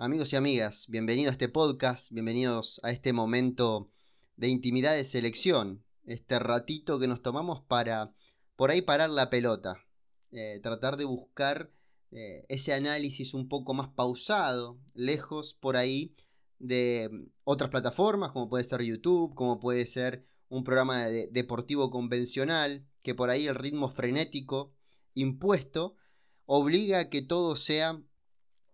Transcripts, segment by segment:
Amigos y amigas, bienvenidos a este podcast, bienvenidos a este momento de intimidad de selección, este ratito que nos tomamos para por ahí parar la pelota, eh, tratar de buscar eh, ese análisis un poco más pausado, lejos por ahí de otras plataformas como puede ser YouTube, como puede ser un programa deportivo convencional, que por ahí el ritmo frenético impuesto obliga a que todo sea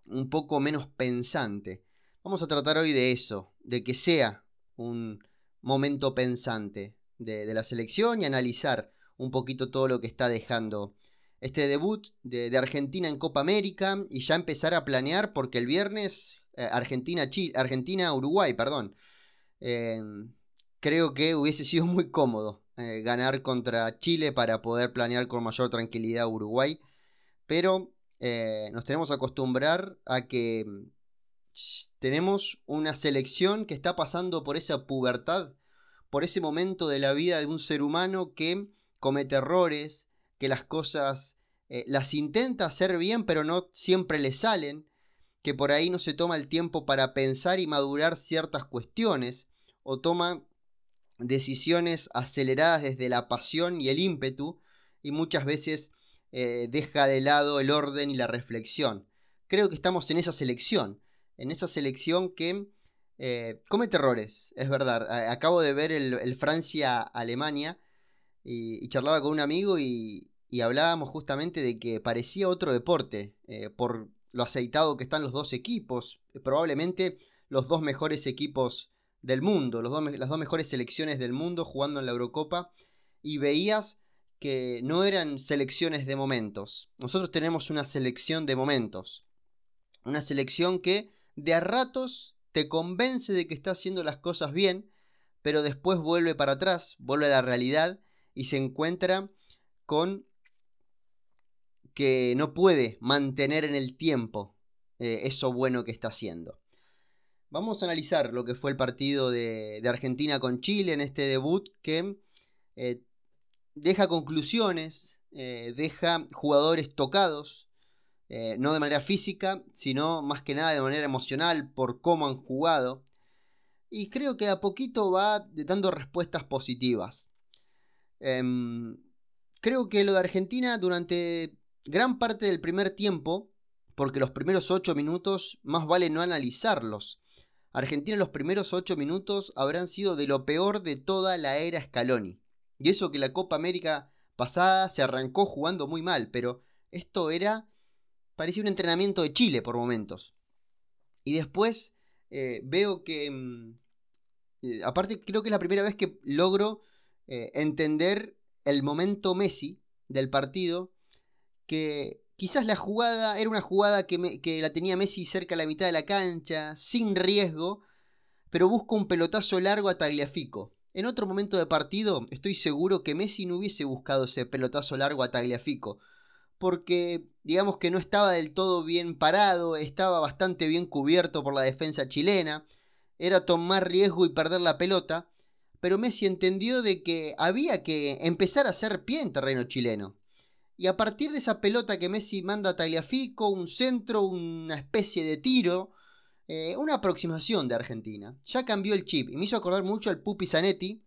un poco menos pensante. Vamos a tratar hoy de eso, de que sea un momento pensante de, la selección y analizar un poquito todo lo que está dejando este debut de, Argentina en Copa América y ya empezar a planear porque el viernes eh, Argentina, Argentina, Uruguay, perdón. Eh, creo que hubiese sido muy cómodo eh, ganar contra Chile para poder planear con mayor tranquilidad Uruguay. Pero eh, nos tenemos que acostumbrar a que mm, tenemos una selección que está pasando por esa pubertad, por ese momento de la vida de un ser humano que comete errores, que las cosas eh, las intenta hacer bien pero no siempre le salen, que por ahí no se toma el tiempo para pensar y madurar ciertas cuestiones, o toma decisiones aceleradas desde la pasión y el ímpetu y muchas veces eh, deja de lado el orden y la reflexión. Creo que estamos en esa selección, en esa selección que eh, comete errores, es verdad. Acabo de ver el, Francia-Alemania y, charlaba con un amigo y, hablábamos justamente de que parecía otro deporte eh, por lo aceitado que están los dos equipos, probablemente los dos mejores equipos del mundo, los las dos mejores selecciones del mundo jugando en la Eurocopa y veías que no eran selecciones de momentos. Nosotros tenemos una selección de momentos. Una selección que de a ratos te convence de que está haciendo las cosas bien, pero después vuelve para atrás, vuelve a la realidad y se encuentra con que no puede mantener en el tiempo eh, eso bueno que está haciendo. Vamos a analizar lo que fue el partido de, Argentina con Chile en este debut que eh, deja conclusiones, eh, deja jugadores tocados, eh, no de manera física, sino más que nada de manera emocional por cómo han jugado. Y creo que a poquito va dando respuestas positivas. Em, creo que lo de Argentina durante gran parte del primer tiempo, porque los primeros 8 minutos más vale no analizarlos, Argentina en los primeros 8 minutos habrán sido de lo peor de toda la era Scaloni. Y eso que la Copa América pasada se arrancó jugando muy mal, pero esto era, parecía un entrenamiento de Chile por momentos. Y después eh, veo que, mm, eh, aparte creo que es la primera vez que logro eh, entender el momento Messi del partido, que Quizás la jugada era una jugada que, la tenía Messi cerca de la mitad de la cancha, sin riesgo, pero busca un pelotazo largo a Tagliafico. En otro momento de partido, estoy seguro que Messi no hubiese buscado ese pelotazo largo a Tagliafico, porque digamos que no estaba del todo bien parado, estaba bastante bien cubierto por la defensa chilena, era tomar riesgo y perder la pelota, pero Messi entendió de que había que empezar a hacer pie en terreno chileno. Y a partir de esa pelota que Messi manda a Tagliafico, un centro, una especie de tiro, eh, una aproximación de Argentina. Ya cambió el chip y me hizo acordar mucho al Pupi Zanetti,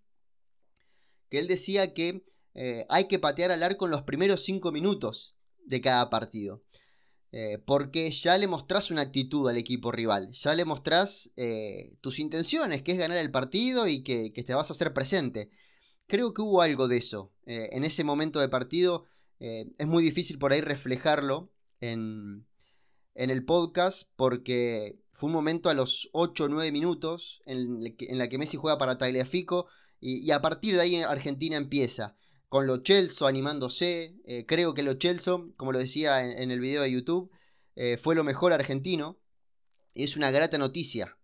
que él decía que eh, hay que patear al arco en los primeros 5 minutos de cada partido. Eh, porque ya le mostrás una actitud al equipo rival, ya le mostrás tus intenciones, que es ganar el partido y que, te vas a hacer presente. Creo que hubo algo de eso en ese momento de partido es muy difícil por ahí reflejarlo en, el podcast porque fue un momento a los 8 o 9 minutos en, la que Messi juega para Tagliafico y, a partir de ahí Argentina empieza con Lo Celso animándose. Eh, creo que Lo Celso, como lo decía en, el video de YouTube, eh, fue lo mejor argentino. Y es una grata noticia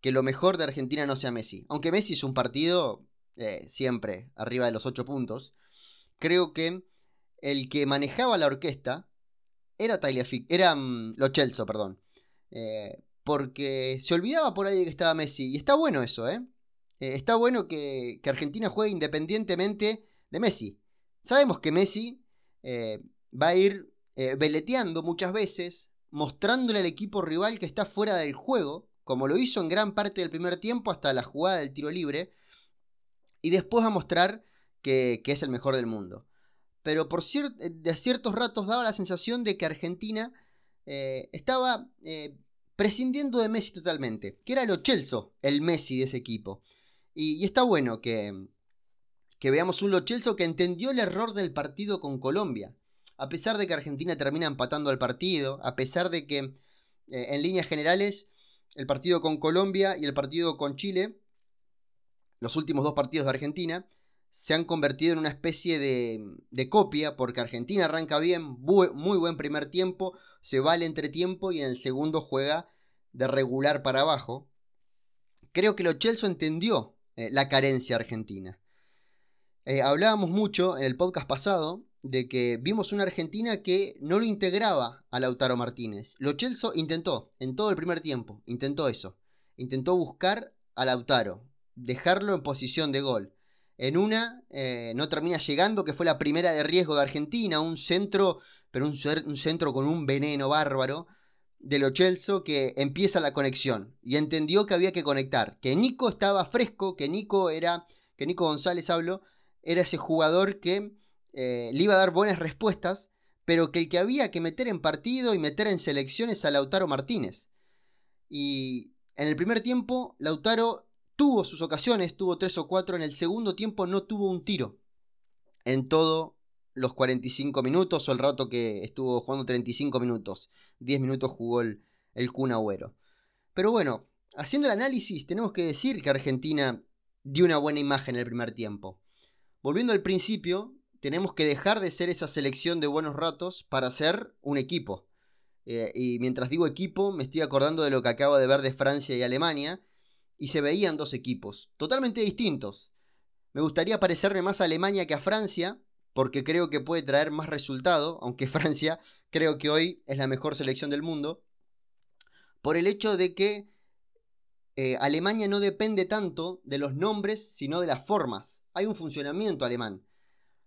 que lo mejor de Argentina no sea Messi. Aunque Messi es un partido siempre arriba de los 8 puntos. Creo que el que manejaba la orquesta era Tagliafico, era mm, Lo perdón. Eh, porque se olvidaba por ahí que estaba Messi. Y está bueno eso, ¿eh? eh está bueno que, Argentina juegue independientemente de Messi. Sabemos que Messi eh, va a ir veleteando muchas veces, mostrándole al equipo rival que está fuera del juego, como lo hizo en gran parte del primer tiempo hasta la jugada del tiro libre, y después a mostrar que, es el mejor del mundo. Pero por de ciertos ratos daba la sensación de que Argentina eh, estaba eh, prescindiendo de Messi totalmente, que era el Ochelso, el Messi de ese equipo. Y, está bueno que, que veamos un Lochelso que entendió el error del partido con Colombia. A pesar de que Argentina termina empatando al partido, a pesar de que eh, en líneas generales el partido con Colombia y el partido con Chile, los últimos dos partidos de Argentina, se han convertido en una especie de, de copia, porque Argentina arranca bien, muy buen primer tiempo, se va al entretiempo y en el segundo juega de regular para abajo. Creo que Lo Chelsea entendió eh, la carencia argentina. Eh, hablábamos mucho en el podcast pasado de que vimos una Argentina que no lo integraba a Lautaro Martínez. Lo Chelsea intentó, en todo el primer tiempo, intentó eso. Intentó buscar a Lautaro, dejarlo en posición de gol. En una eh, no termina llegando, que fue la primera de riesgo de Argentina, un centro, pero un, un centro con un veneno bárbaro de Lo que empieza la conexión y entendió que había que conectar, que Nico estaba fresco, que Nico era, que Nico González hablo, era ese jugador que eh, le iba a dar buenas respuestas, pero que el que había que meter en partido y meter en selecciones a Lautaro Martínez. Y en el primer tiempo, Lautaro tuvo sus ocasiones, tuvo tres o cuatro, en el segundo tiempo no tuvo un tiro. En todo los 45 minutos o el rato que estuvo jugando 35 minutos. 10 minutos jugó el, el Agüero. Pero bueno, haciendo el análisis, tenemos que decir que Argentina dio una buena imagen en el primer tiempo. Volviendo al principio, tenemos que dejar de ser esa selección de buenos ratos para ser un equipo. Eh, y mientras digo equipo, me estoy acordando de lo que acabo de ver de Francia y Alemania, y se veían dos equipos, totalmente distintos. Me gustaría parecerme más a Alemania que a Francia, porque creo que puede traer más resultado, aunque Francia creo que hoy es la mejor selección del mundo, por el hecho de que eh, Alemania no depende tanto de los nombres, sino de las formas. Hay un funcionamiento alemán.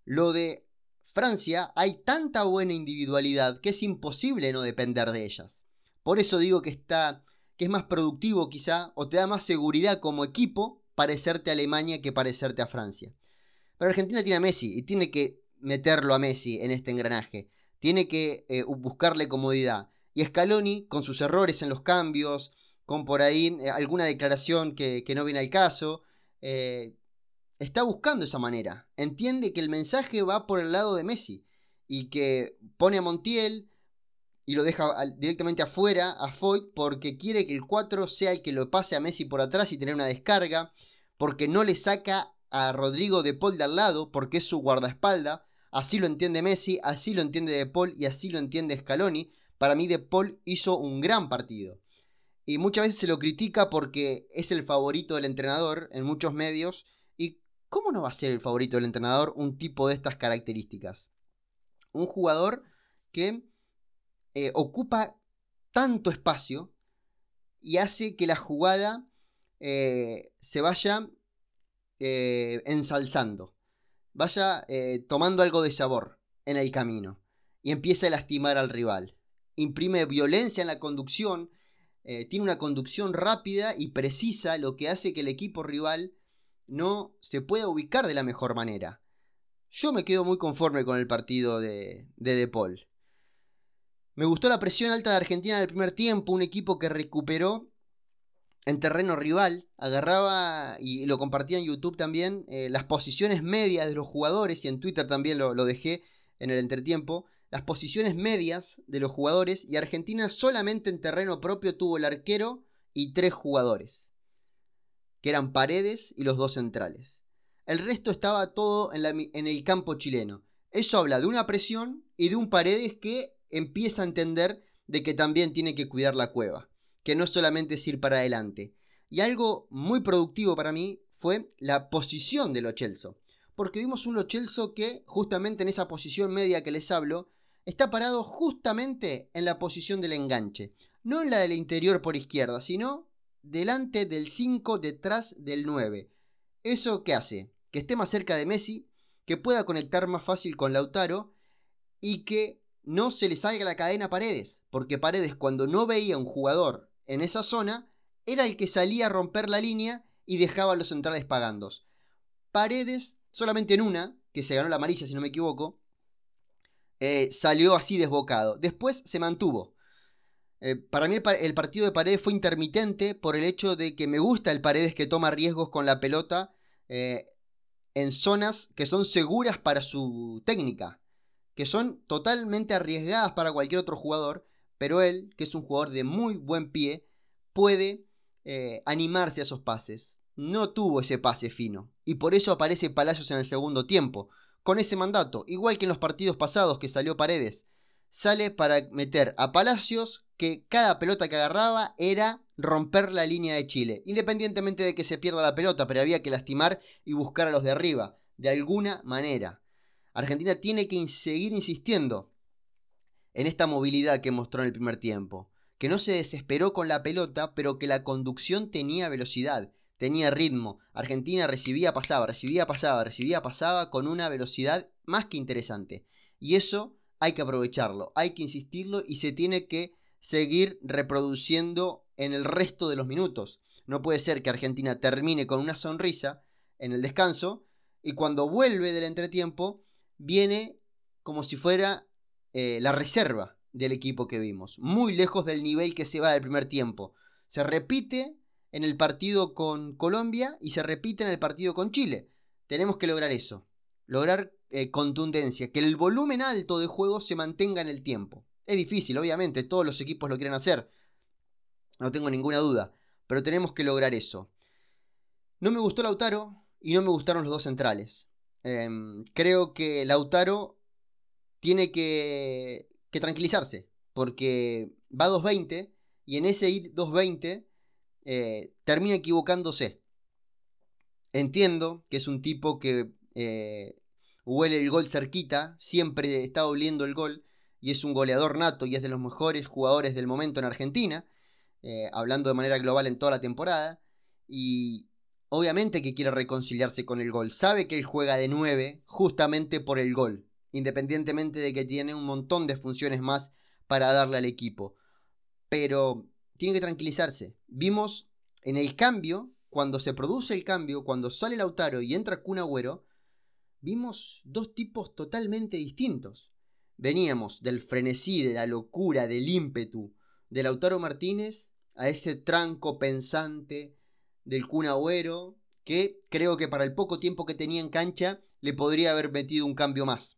Lo de Francia hay tanta buena individualidad que es imposible no depender de ellas. Por eso digo que está que es más productivo quizá, o te da más seguridad como equipo parecerte a Alemania que parecerte a Francia. Pero Argentina tiene a Messi y tiene que meterlo a Messi en este engranaje. Tiene que eh, buscarle comodidad. Y Scaloni, con sus errores en los cambios, con por ahí eh, alguna declaración que, no viene al caso, eh, está buscando esa manera. Entiende que el mensaje va por el lado de Messi y que pone a Montiel, y lo deja directamente afuera a Foyt porque quiere que el 4 sea el que lo pase a Messi por atrás y tener una descarga, porque no le saca a Rodrigo de Paul de al lado porque es su guardaespalda, así lo entiende Messi, así lo entiende De Paul y así lo entiende Scaloni. Para mí De Paul hizo un gran partido. Y muchas veces se lo critica porque es el favorito del entrenador en muchos medios. ¿Y cómo no va a ser el favorito del entrenador un tipo de estas características? Un jugador que eh, ocupa tanto espacio y hace que la jugada eh, se vaya eh, ensalzando, vaya tomando algo de sabor en el camino y empieza a lastimar al rival. Imprime violencia en la conducción, tiene una conducción rápida y precisa, lo que hace que el equipo rival no se pueda ubicar de la mejor manera. Yo me quedo muy conforme con el partido de De, de Paul. Me gustó la presión alta de Argentina en el primer tiempo, un equipo que recuperó en terreno rival, agarraba y lo compartía en YouTube también, eh, las posiciones medias de los jugadores, y en Twitter también lo, dejé en el entretiempo, las posiciones medias de los jugadores, y Argentina solamente en terreno propio tuvo el arquero y tres jugadores, que eran Paredes y los dos centrales. El resto estaba todo en el campo chileno. Eso habla de una presión y de un Paredes que empieza a entender de que también tiene que cuidar la cueva, que no solamente es ir para adelante. Y algo muy productivo para mí fue la posición de Lo porque vimos un Lo que justamente en esa posición media que les hablo, está parado justamente en la posición del enganche, no en la del interior por izquierda, sino delante del 5 detrás del 9. ¿Eso qué hace? Que esté más cerca de Messi, que pueda conectar más fácil con Lautaro y que no se le salga la cadena a Paredes, porque Paredes cuando no veía un jugador en esa zona, era el que salía a romper la línea y dejaba a los centrales pagando. Paredes, solamente en una, que se ganó la amarilla si no me equivoco, eh, salió así desbocado. Después se mantuvo. Eh, para mí el, partido de Paredes fue intermitente por el hecho de que me gusta el Paredes que toma riesgos con la pelota eh, en zonas que son seguras para su técnica, que son totalmente arriesgadas para cualquier otro jugador, pero él, que es un jugador de muy buen pie, puede animarse a esos pases. No tuvo ese pase fino, y por eso aparece Palacios en el segundo tiempo, con ese mandato, igual que en los partidos pasados que salió Paredes. Sale para meter a Palacios que cada pelota que agarraba era romper la línea de Chile, independientemente de que se pierda la pelota, pero había que lastimar y buscar a los de arriba, de alguna manera. Argentina tiene que seguir insistiendo en esta movilidad que mostró en el primer tiempo, que no se desesperó con la pelota, pero que la conducción tenía velocidad, tenía ritmo. Argentina recibía, pasaba, recibía, pasaba, recibía, pasaba con una velocidad más que interesante. Y eso hay que aprovecharlo, hay que insistirlo y se tiene que seguir reproduciendo en el resto de los minutos. No puede ser que Argentina termine con una sonrisa en el descanso y cuando vuelve del entretiempo viene como si fuera eh, la reserva del equipo que vimos, muy lejos del nivel que se va del primer tiempo. Se repite en el partido con Colombia y se repite en el partido con Chile. Tenemos que lograr eso, lograr eh, contundencia, que el volumen alto de juego se mantenga en el tiempo. Es difícil, obviamente, todos los equipos lo quieren hacer, no tengo ninguna duda, pero tenemos que lograr eso. No me gustó Lautaro y no me gustaron los dos centrales. Em, creo que Lautaro tiene que, tranquilizarse, porque va 2.20 y en ese ir 2.20 eh, termina equivocándose. Entiendo que es un tipo que eh, huele el gol cerquita, siempre está oliendo el gol y es un goleador nato y es de los mejores jugadores del momento en Argentina, eh, hablando de manera global en toda la temporada. Y obviamente que quiere reconciliarse con el gol. Sabe que él juega de 9 justamente por el gol, independientemente de que tiene un montón de funciones más para darle al equipo. Pero tiene que tranquilizarse. Vimos en el cambio, cuando se produce el cambio, cuando sale Lautaro y entra Kun Agüero, vimos dos tipos totalmente distintos. Veníamos del frenesí, de la locura, del ímpetu de Lautaro Martínez a ese tranco pensante del Kun Agüero, que creo que para el poco tiempo que tenía en cancha le podría haber metido un cambio más.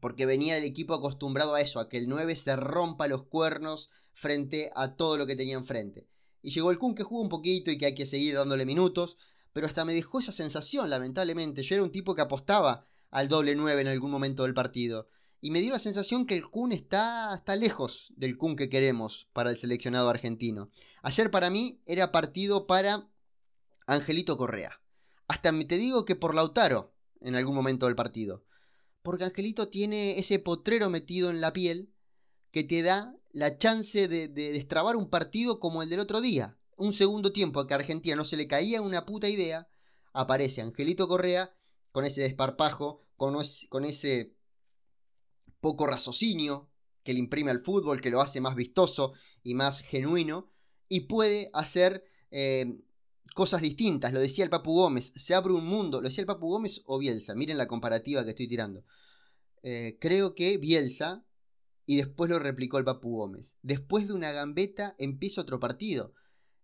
Porque venía del equipo acostumbrado a eso, a que el 9 se rompa los cuernos, frente a todo lo que tenía enfrente. Y llegó el Kun que jugó un poquito y que hay que seguir dándole minutos, pero hasta me dejó esa sensación, lamentablemente. Yo era un tipo que apostaba al doble 9 en algún momento del partido. Y me dio la sensación que el Kun está, está lejos del Kun que queremos para el seleccionado argentino. Ayer para mí era partido para Angelito Correa. Hasta te digo que por Lautaro en algún momento del partido. Porque Angelito tiene ese potrero metido en la piel que te da la chance de, destrabar un partido como el del otro día. Un segundo tiempo que a Argentina no se le caía una puta idea, aparece Angelito Correa con ese desparpajo, con, con ese poco raciocinio que le imprime al fútbol, que lo hace más vistoso y más genuino, y puede hacer eh, cosas distintas. Lo decía el Papu Gómez, se abre un mundo. Lo decía el Papu Gómez o Bielsa, miren la comparativa que estoy tirando. Eh, creo que Bielsa y después lo replicó el Papu Gómez. Después de una gambeta empieza otro partido.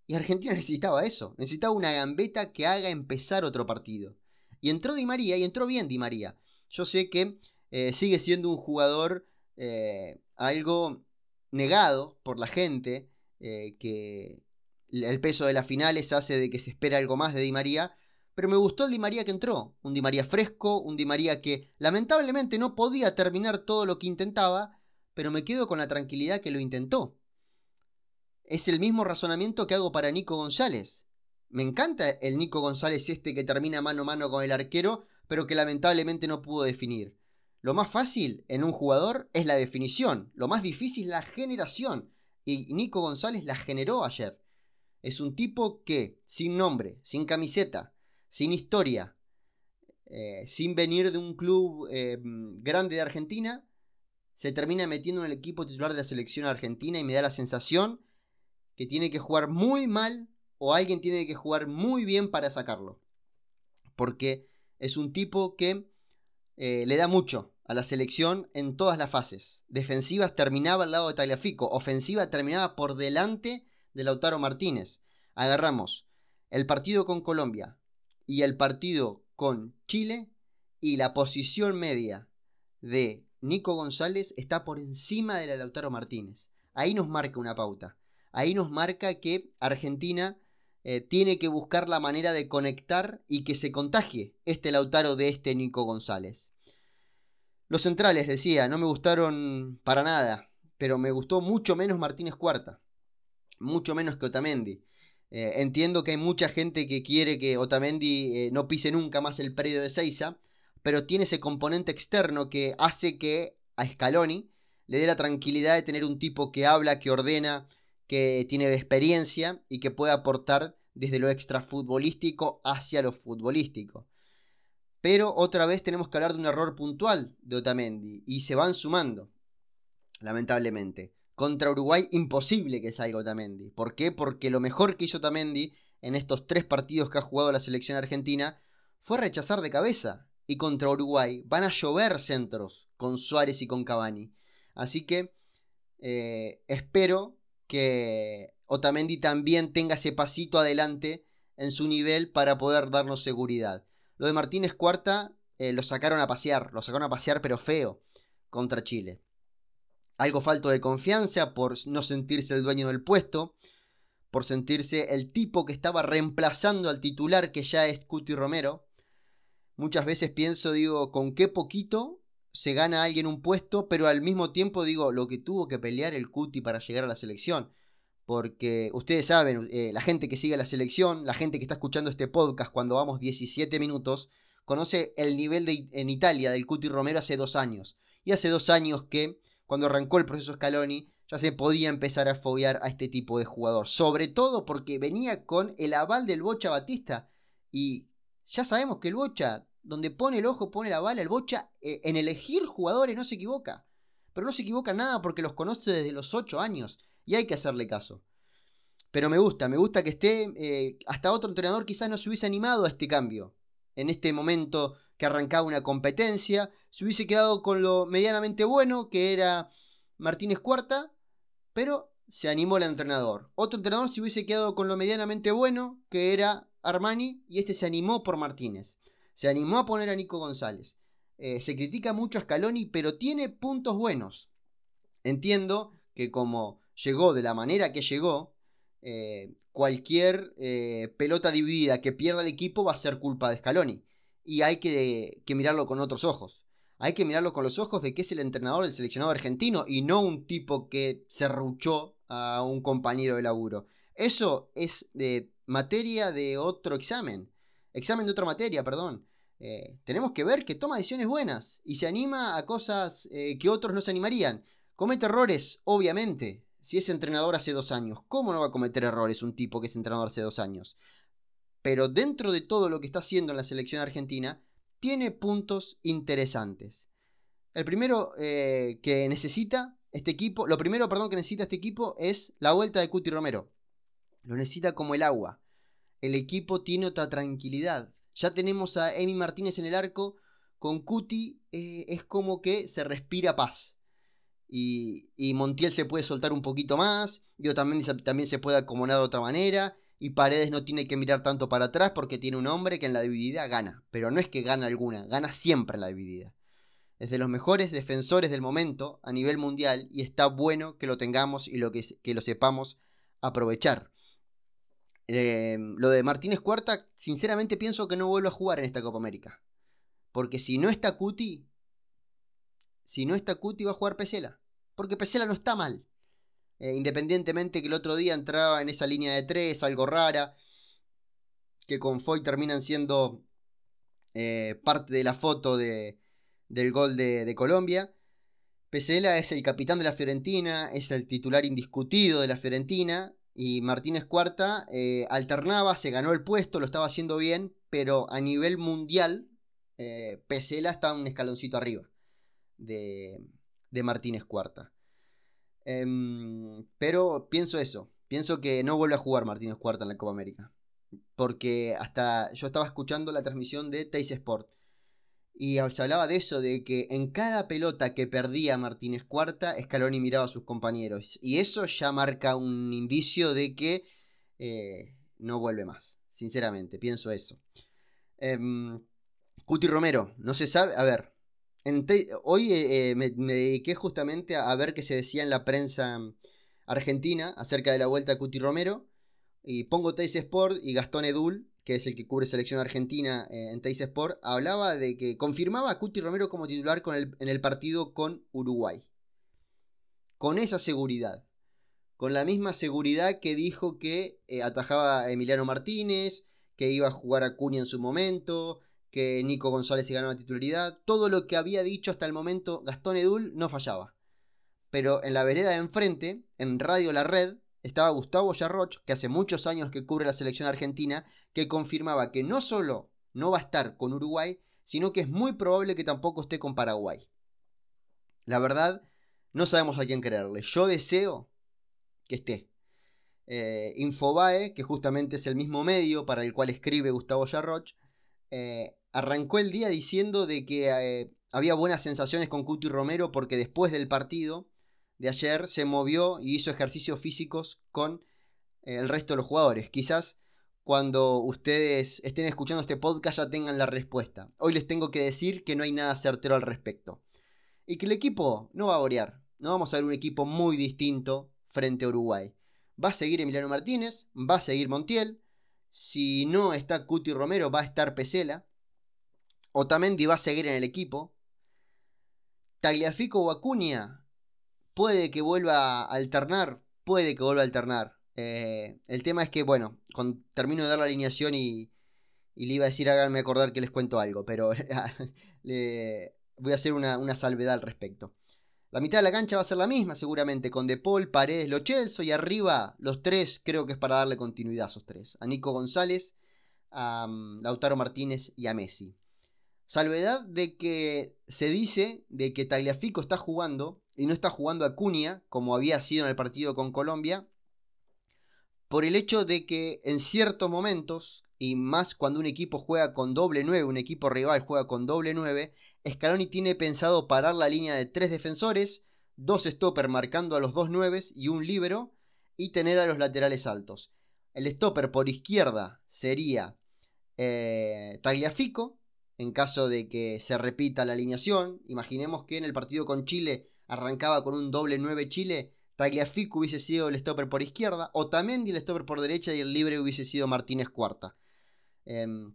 Y Argentina necesitaba eso, necesitaba una gambeta que haga empezar otro partido. Y entró Di María y entró bien Di María. Yo sé que eh, sigue siendo un jugador eh, algo negado por la gente, eh, que el peso de las finales hace de que se espera algo más de Di María, pero me gustó el Di María que entró, un Di María fresco, un Di María que lamentablemente no podía terminar todo lo que intentaba, pero me quedo con la tranquilidad que lo intentó. Es el mismo razonamiento que hago para Nico González. Me encanta el Nico González este que termina mano a mano con el arquero, pero que lamentablemente no pudo definir. Lo más fácil en un jugador es la definición, lo más difícil la generación. Y Nico González la generó ayer. Es un tipo que, sin nombre, sin camiseta, sin historia, eh, sin venir de un club eh, grande de Argentina, se termina metiendo en el equipo titular de la selección argentina y me da la sensación que tiene que jugar muy mal o alguien tiene que jugar muy bien para sacarlo. Porque es un tipo que eh, le da mucho a la selección en todas las fases. Defensivas terminaba al lado de Tagliafico, ofensiva terminaba por delante de Lautaro Martínez. Agarramos el partido con Colombia y el partido con Chile y la posición media de Nico González está por encima de la Lautaro Martínez. Ahí nos marca una pauta. Ahí nos marca que Argentina eh, tiene que buscar la manera de conectar y que se contagie este Lautaro de este Nico González. Los centrales, decía, no me gustaron para nada, pero me gustó mucho menos Martínez Cuarta, mucho menos que Otamendi. Eh, entiendo que hay mucha gente que quiere que Otamendi eh, no pise nunca más el predio de Seiza, pero tiene ese componente externo que hace que a Scaloni le dé la tranquilidad de tener un tipo que habla, que ordena, que tiene experiencia y que puede aportar desde lo extrafutbolístico hacia lo futbolístico. Pero otra vez tenemos que hablar de un error puntual de Otamendi y se van sumando, lamentablemente. Contra Uruguay imposible que salga Otamendi. ¿Por qué? Porque lo mejor que hizo Otamendi en estos tres partidos que ha jugado la selección argentina fue rechazar de cabeza. Y contra Uruguay van a llover centros con Suárez y con Cavani. Así que eh, espero que Otamendi también tenga ese pasito adelante en su nivel para poder darnos seguridad. Lo de Martínez Cuarta eh, lo sacaron a pasear, lo sacaron a pasear pero feo contra Chile. Algo falto de confianza por no sentirse el dueño del puesto, por sentirse el tipo que estaba reemplazando al titular que ya es Cuti Romero. Muchas veces pienso, digo, con qué poquito se gana alguien un puesto, pero al mismo tiempo digo, lo que tuvo que pelear el Cuti para llegar a la selección. Porque ustedes saben, eh, la gente que sigue la selección, la gente que está escuchando este podcast cuando vamos 17 minutos, conoce el nivel de, en Italia del Cuti Romero hace dos años. Y hace dos años que, cuando arrancó el proceso Scaloni, ya se podía empezar a foguear a este tipo de jugador. Sobre todo porque venía con el aval del Bocha Batista. Y ya sabemos que el Bocha donde pone el ojo, pone la bala, el Bocha, eh, en elegir jugadores no se equivoca. Pero no se equivoca nada porque los conoce desde los 8 años y hay que hacerle caso. Pero me gusta, me gusta que esté, eh, hasta otro entrenador quizás no se hubiese animado a este cambio. En este momento que arrancaba una competencia, se hubiese quedado con lo medianamente bueno, que era Martínez Cuarta, pero se animó el entrenador. Otro entrenador se hubiese quedado con lo medianamente bueno, que era Armani, y este se animó por Martínez se animó a poner a Nico González. Eh, se critica mucho a Scaloni, pero tiene puntos buenos. Entiendo que como llegó de la manera que llegó, eh, cualquier eh, pelota dividida que pierda el equipo va a ser culpa de Scaloni. Y hay que, que, mirarlo con otros ojos. Hay que mirarlo con los ojos de que es el entrenador del seleccionado argentino y no un tipo que se ruchó a un compañero de laburo. Eso es de materia de otro examen examen de otra materia, perdón. Eh, tenemos que ver que toma decisiones buenas y se anima a cosas eh, que otros no se animarían. Comete errores, obviamente. Si es entrenador hace dos años, ¿cómo no va a cometer errores un tipo que es entrenador hace dos años? Pero dentro de todo lo que está haciendo en la selección argentina, tiene puntos interesantes. El primero eh, que necesita este equipo, lo primero, perdón, que necesita este equipo es la vuelta de Cuti Romero. Lo necesita como el agua el equipo tiene otra tranquilidad. Ya tenemos a Emi Martínez en el arco. Con Cuti eh, es como que se respira paz. Y, Montiel se puede soltar un poquito más. Yo también, también se puede acomodar de otra manera. Y Paredes no tiene que mirar tanto para atrás porque tiene un hombre que en la dividida gana. Pero no es que gana alguna, gana siempre en la dividida. Es de los mejores defensores del momento a nivel mundial y está bueno que lo tengamos y lo que, que lo sepamos aprovechar. Em, lo de Martínez Cuarta, sinceramente pienso que no vuelve a jugar en esta Copa América. Porque si no está Cuti, si no está Cuti va a jugar Pesela. Porque Pesela no está mal. Eh, independientemente que el otro día entraba en esa línea de tres, algo rara. Que con Foy terminan siendo eh, parte de la foto de, del gol de, de Colombia. Pesela es el capitán de la Fiorentina, es el titular indiscutido de la Fiorentina y Martínez Cuarta eh, alternaba, se ganó el puesto, lo estaba haciendo bien, pero a nivel mundial, eh, Pesela está un escaloncito arriba de, Martínez Cuarta. Em, pero pienso eso, pienso que no vuelve a jugar Martínez Cuarta en la Copa América. Porque hasta yo estaba escuchando la transmisión de Teis Sport. Y se hablaba de eso, de que en cada pelota que perdía Martínez Cuarta, Scaloni miraba a sus compañeros. Y eso ya marca un indicio de que eh, no vuelve más. Sinceramente, pienso eso. Em, Cuti Romero, no se sabe. A ver, hoy eh, eh, me, dediqué justamente a, ver qué se decía en la prensa argentina acerca de la vuelta de Cuti Romero. Y pongo Teis Sport y Gastón Edul, que es el que cubre selección argentina eh, en Teis Sport, hablaba de que confirmaba a Cuti Romero como titular en el partido con Uruguay. Con esa seguridad. Con la misma seguridad que dijo que atajaba a Emiliano Martínez, que iba a jugar a Cunha en su momento, que Nico González se ganó la titularidad. Todo lo que había dicho hasta el momento Gastón Edul no fallaba. Pero en la vereda de enfrente, en Radio La Red, estaba Gustavo Yarroch, que hace muchos años que cubre la selección argentina, que confirmaba que no solo no va a estar con Uruguay, sino que es muy probable que tampoco esté con Paraguay. La verdad, no sabemos a quién creerle. Yo deseo que esté. Eh, Infobae, que justamente es el mismo medio para el cual escribe Gustavo Yarroch, eh, arrancó el día diciendo de que eh, había buenas sensaciones con Cuti Romero porque después del partido de ayer se movió y hizo ejercicios físicos con el resto de los jugadores. Quizás cuando ustedes estén escuchando este podcast ya tengan la respuesta. Hoy les tengo que decir que no hay nada certero al respecto. Y que el equipo no va a variar. No vamos a ver un equipo muy distinto frente a Uruguay. Va a seguir Emiliano Martínez, va a seguir Montiel. Si no está Cuti Romero, va a estar Pesela. Otamendi va a seguir en el equipo. Tagliafico o Acuña puede que vuelva a alternar, puede que vuelva a alternar. Eh, el tema es que, bueno, termino de dar la alineación y, le iba a decir, háganme acordar que les cuento algo, pero voy a hacer una, una salvedad al respecto. La mitad de la cancha va a ser la misma, seguramente, con De Paul, Paredes, Lo Celso y arriba los tres, creo que es para darle continuidad a esos tres. A Nico González, a mm, Lautaro Martínez y a Messi. Salvedad de que se dice de que Tagliafico está jugando y no está jugando a Cunha, como había sido en el partido con Colombia, por el hecho de que en ciertos momentos, y más cuando un equipo juega con doble 9, un equipo rival juega con doble 9, Scaloni tiene pensado parar la línea de tres defensores, dos stopper marcando a los dos 9 y un libero, y tener a los laterales altos. El stopper por izquierda sería eh, Tagliafico, en caso de que se repita la alineación. Imaginemos que en el partido con Chile arrancaba con un doble 9 Chile, Tagliafico hubiese sido el stopper por izquierda, o también el stopper por derecha y el libre hubiese sido Martínez Cuarta. Em,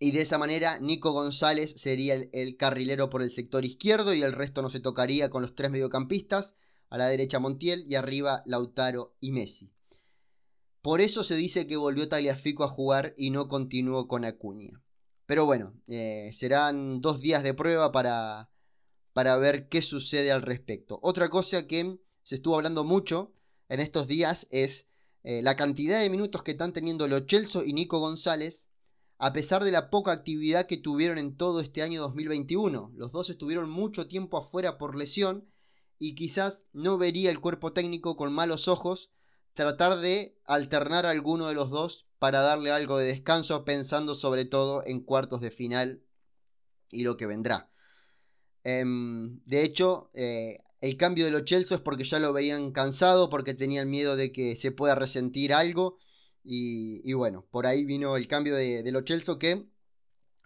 y de esa manera Nico González sería el, carrilero por el sector izquierdo y el resto no se tocaría con los tres mediocampistas, a la derecha Montiel y arriba Lautaro y Messi. Por eso se dice que volvió Tagliafico a jugar y no continuó con Acuña. Pero bueno, eh, serán dos días de prueba para, para ver qué sucede al respecto. Otra cosa que se estuvo hablando mucho en estos días es eh, la cantidad de minutos que están teniendo Lo Celso y Nico González a pesar de la poca actividad que tuvieron en todo este año 2021. Los dos estuvieron mucho tiempo afuera por lesión y quizás no vería el cuerpo técnico con malos ojos tratar de alternar a alguno de los dos para darle algo de descanso pensando sobre todo en cuartos de final y lo que vendrá. Em, de hecho, eh, el cambio de los Chelsea es porque ya lo veían cansado, porque tenían miedo de que se pueda resentir algo y, bueno, por ahí vino el cambio de, de Lo Celso que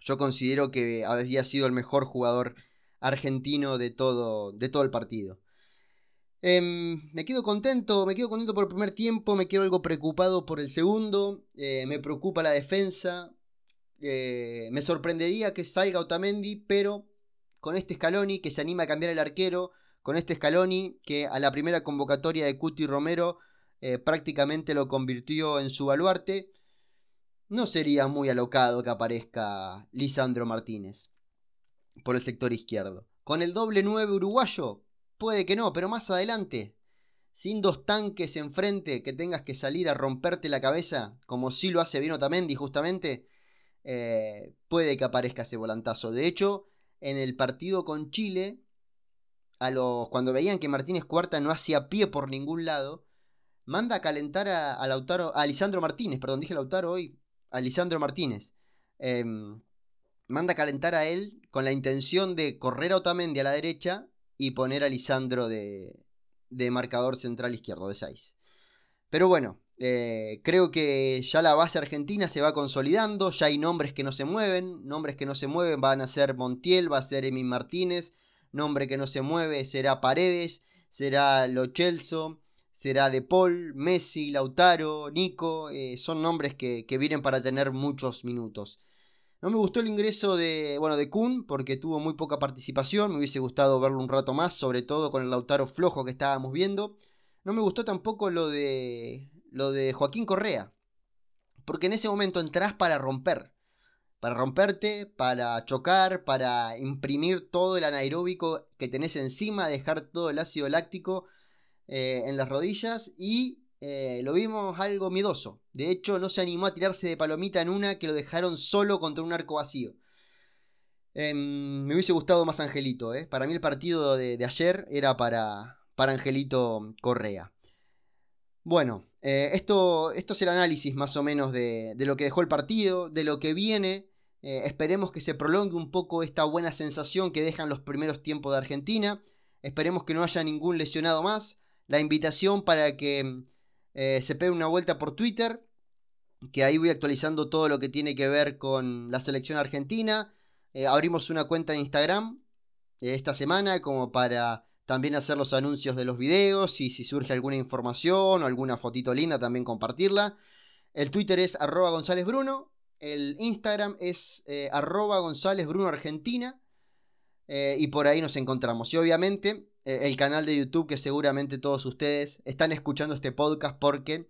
yo considero que había sido el mejor jugador argentino de todo, de todo el partido. Em, me quedo contento, me quedo contento por el primer tiempo, me quedo algo preocupado por el segundo, eh, me preocupa la defensa, eh, me sorprendería que salga Otamendi, pero con este Scaloni que se anima a cambiar el arquero, con este Scaloni que a la primera convocatoria de Cuti Romero eh, prácticamente lo convirtió en su baluarte, no sería muy alocado que aparezca Lisandro Martínez por el sector izquierdo. Con el doble 9 uruguayo, puede que no, pero más adelante, sin dos tanques enfrente que tengas que salir a romperte la cabeza, como si lo hace bien Otamendi justamente, eh, puede que aparezca ese volantazo. De hecho, en el partido con Chile, a los, cuando veían que Martínez Cuarta no hacía pie por ningún lado, manda a calentar a, Lautaro, a Lisandro Martínez, perdón, dije Lautaro hoy, a Lisandro Martínez. Em, manda a calentar a él con la intención de correr a Otamendi a la derecha y poner a Lisandro de, de marcador central izquierdo de 6. Pero bueno, eh, creo que ya la base argentina se va consolidando, ya hay nombres que no se mueven, nombres que no se mueven van a ser Montiel, va a ser Emi Martínez, nombre que no se mueve será Paredes, será Lo Chelso, será De Paul, Messi, Lautaro, Nico, eh, son nombres que, que, vienen para tener muchos minutos. No me gustó el ingreso de, bueno, de Kun porque tuvo muy poca participación, me hubiese gustado verlo un rato más, sobre todo con el Lautaro flojo que estábamos viendo. No me gustó tampoco lo de lo de Joaquín Correa. Porque en ese momento entras para romper. Para romperte, para chocar, para imprimir todo el anaeróbico que tenés encima, dejar todo el ácido láctico eh, en las rodillas y eh, lo vimos algo miedoso. De hecho, no se animó a tirarse de palomita en una que lo dejaron solo contra un arco vacío. Em, me hubiese gustado más Angelito. ¿eh? Para mí el partido de, ayer era para, para Angelito Correa. Bueno, eh, esto, esto es el análisis más o menos de, lo que dejó el partido, de lo que viene. Esperemos que se prolongue un poco esta buena sensación que dejan los primeros tiempos de Argentina. Esperemos que no haya ningún lesionado más. La invitación para que eh, se pegue una vuelta por Twitter, que ahí voy actualizando todo lo que tiene que ver con la selección argentina. abrimos una cuenta de Instagram esta semana como para también hacer los anuncios de los videos y si surge alguna información o alguna fotito linda también compartirla. El Twitter es arroba González Bruno. El Instagram es eh, arroba González Bruno Argentina. Eh, y por ahí nos encontramos. Y obviamente eh, el canal de YouTube que seguramente todos ustedes están escuchando este podcast porque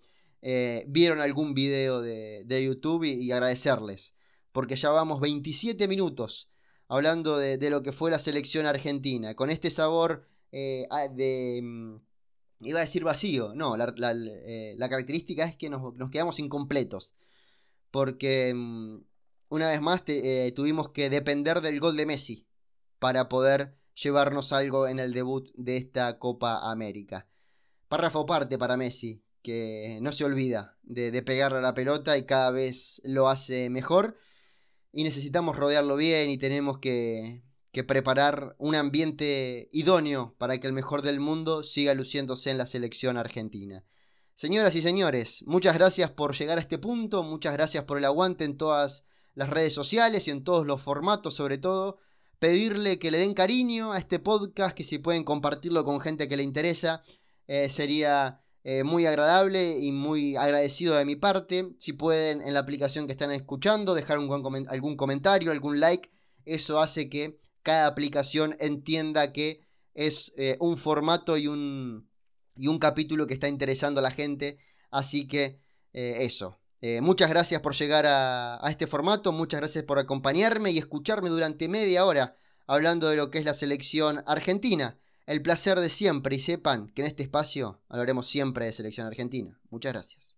vieron algún video de, YouTube y, agradecerles. Porque ya vamos 27 minutos hablando de, de, lo que fue la selección argentina. Con este sabor eh, de... Mm, iba a decir vacío, no, la, eh, característica es que nos, quedamos incompletos. Porque mm, una vez más eh, tuvimos que depender del gol de Messi para poder llevarnos algo en el debut de esta Copa América. Párrafo parte para Messi, que no se olvida de, de pegarle a la pelota y cada vez lo hace mejor. Y necesitamos rodearlo bien y tenemos que, que preparar un ambiente idóneo para que el mejor del mundo siga luciéndose en la selección argentina. Señoras y señores, muchas gracias por llegar a este punto, muchas gracias por el aguante en todas las redes sociales y en todos los formatos sobre todo. Pedirle que le den cariño a este podcast, que si pueden compartirlo con gente que le interesa, eh, sería eh, muy agradable y muy agradecido de mi parte. Si pueden en la aplicación que están escuchando dejar algún comentario, algún like, eso hace que cada aplicación entienda que es eh, un formato y un, y un capítulo que está interesando a la gente. Así que eso. Eh, muchas gracias por llegar a, a, este formato, muchas gracias por acompañarme y escucharme durante media hora hablando de lo que es la selección argentina. El placer de siempre y sepan que en este espacio hablaremos siempre de selección argentina. Muchas gracias.